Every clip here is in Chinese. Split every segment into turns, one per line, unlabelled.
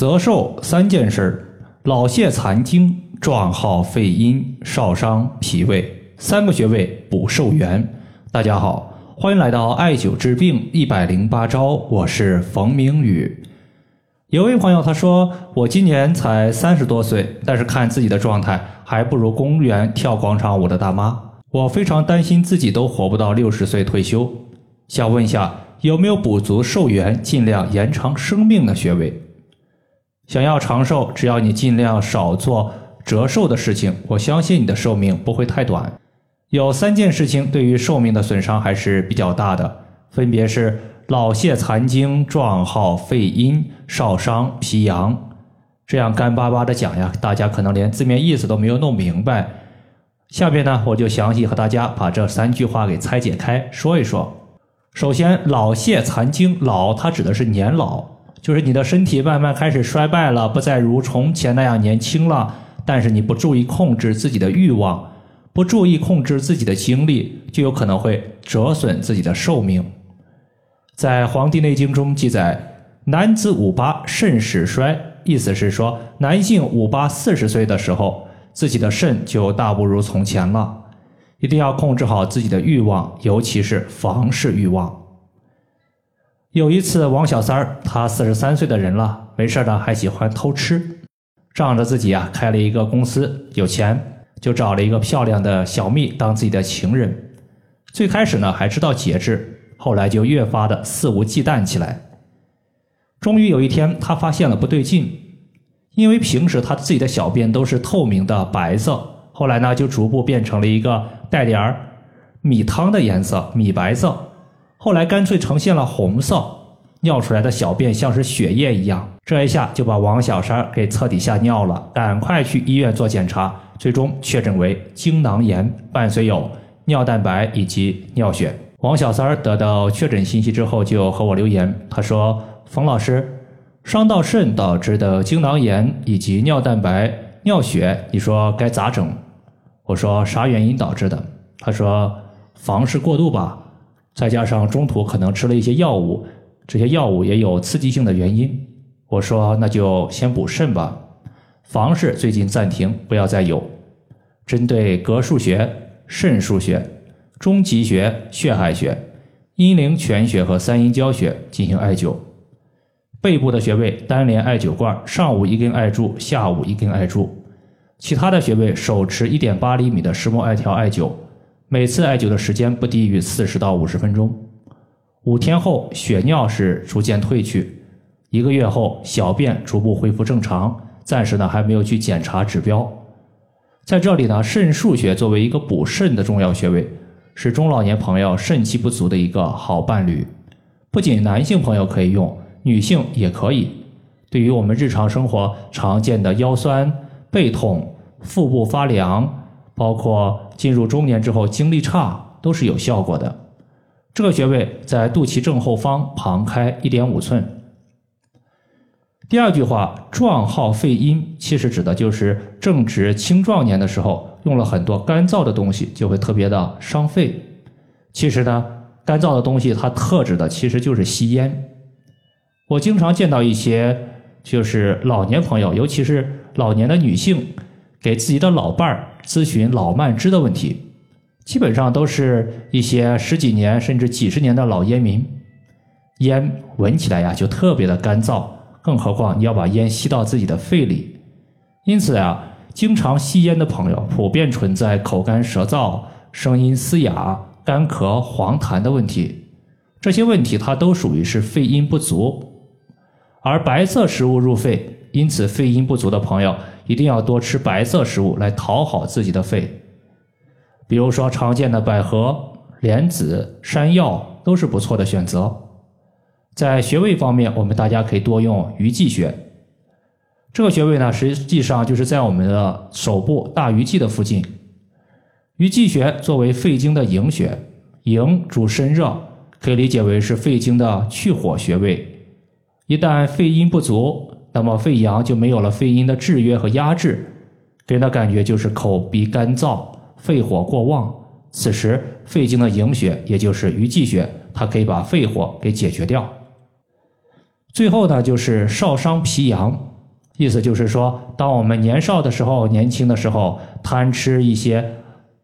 则寿三件事：老泄残精、壮耗肺阴、少伤脾胃，三个穴位补寿元。大家好，欢迎来到艾灸治病一百零八招，我是冯明宇。有位朋友他说，我今年才三十多岁，但是看自己的状态还不如公园跳广场舞的大妈，我非常担心自己都活不到六十岁退休，想问一下有没有补足寿元、尽量延长生命的穴位？想要长寿，只要你尽量少做折寿的事情，我相信你的寿命不会太短。有三件事情对于寿命的损伤还是比较大的，分别是老泄残精、壮耗肺阴、少伤脾阳。这样干巴巴的讲呀，大家可能连字面意思都没有弄明白。下面呢，我就详细和大家把这三句话给拆解开说一说。首先，老泄残精，老它指的是年老。就是你的身体慢慢开始衰败了，不再如从前那样年轻了。但是你不注意控制自己的欲望，不注意控制自己的精力，就有可能会折损自己的寿命。在《黄帝内经》中记载，男子五八肾始衰，意思是说男性五八四十岁的时候，自己的肾就大不如从前了。一定要控制好自己的欲望，尤其是房事欲望。有一次，王小三儿，他四十三岁的人了，没事呢，还喜欢偷吃，仗着自己啊开了一个公司，有钱，就找了一个漂亮的小蜜当自己的情人。最开始呢还知道节制，后来就越发的肆无忌惮起来。终于有一天，他发现了不对劲，因为平时他自己的小便都是透明的白色，后来呢就逐步变成了一个带点儿米汤的颜色，米白色。后来干脆呈现了红色，尿出来的小便像是血液一样，这一下就把王小三给彻底吓尿了，赶快去医院做检查，最终确诊为精囊炎，伴随有尿蛋白以及尿血。王小三得到确诊信息之后，就和我留言，他说：“冯老师，伤到肾导致的精囊炎以及尿蛋白、尿血，你说该咋整？”我说：“啥原因导致的？”他说：“房事过度吧。”再加上中途可能吃了一些药物，这些药物也有刺激性的原因。我说那就先补肾吧，房事最近暂停，不要再有。针对膈腧穴、肾腧穴、中极穴、血海穴、阴陵泉穴和三阴交穴进行艾灸。背部的穴位单连艾灸罐，上午一根艾柱，下午一根艾柱。其他的穴位手持一点八厘米的石墨艾条艾灸。每次艾灸的时间不低于四十到五十分钟，五天后血尿是逐渐退去，一个月后小便逐步恢复正常。暂时呢还没有去检查指标。在这里呢，肾腧穴作为一个补肾的重要穴位，是中老年朋友肾气不足的一个好伴侣。不仅男性朋友可以用，女性也可以。对于我们日常生活常见的腰酸背痛、腹部发凉。包括进入中年之后精力差都是有效果的。这个穴位在肚脐正后方旁开一点五寸。第二句话“壮耗肺阴”，其实指的就是正值青壮年的时候，用了很多干燥的东西，就会特别的伤肺。其实呢，干燥的东西它特指的其实就是吸烟。我经常见到一些就是老年朋友，尤其是老年的女性。给自己的老伴儿咨询老慢支的问题，基本上都是一些十几年甚至几十年的老烟民，烟闻起来呀就特别的干燥，更何况你要把烟吸到自己的肺里，因此啊，经常吸烟的朋友普遍存在口干舌燥、声音嘶哑、干咳、黄痰的问题，这些问题它都属于是肺阴不足，而白色食物入肺。因此，肺阴不足的朋友一定要多吃白色食物来讨好自己的肺，比如说常见的百合、莲子、山药都是不错的选择。在穴位方面，我们大家可以多用鱼际穴。这个穴位呢，实际上就是在我们的手部大鱼际的附近。鱼际穴作为肺经的营穴，营主身热，可以理解为是肺经的去火穴位。一旦肺阴不足，那么肺阳就没有了肺阴的制约和压制，给人的感觉就是口鼻干燥，肺火过旺。此时肺经的营穴，也就是鱼际穴，它可以把肺火给解决掉。最后呢，就是少伤脾阳。意思就是说，当我们年少的时候、年轻的时候贪吃一些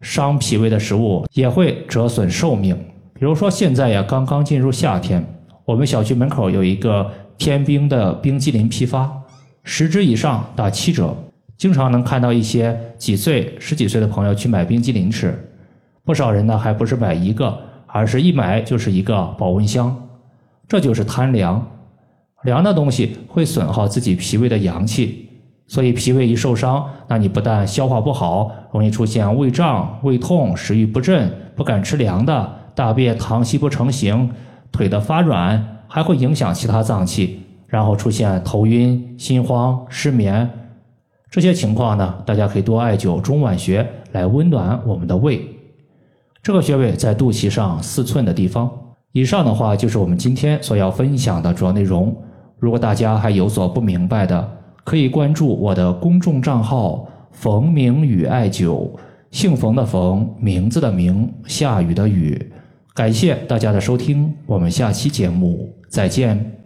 伤脾胃的食物，也会折损寿命。比如说现在呀，刚刚进入夏天，我们小区门口有一个天冰的冰激凌批发，十支以上打七折。经常能看到一些几岁、十几岁的朋友去买冰激凌吃，不少人呢还不是买一个，而是一买就是一个保温箱，这就是贪凉。凉的东西会损耗自己脾胃的阳气，所以脾胃一受伤，那你不但消化不好，容易出现胃胀、胃痛、食欲不振、不敢吃凉的，大便溏稀不成形，腿的发软，还会影响其他脏器，然后出现头晕、心慌、失眠这些情况呢。大家可以多艾灸中脘穴来温暖我们的胃，这个穴位在肚脐上四寸的地方。以上的话就是我们今天所要分享的主要内容。如果大家还有所不明白的，可以关注我的公众账号“冯明宇艾灸”，姓冯的冯，名字的名，下雨的雨。感谢大家的收听，我们下期节目再见。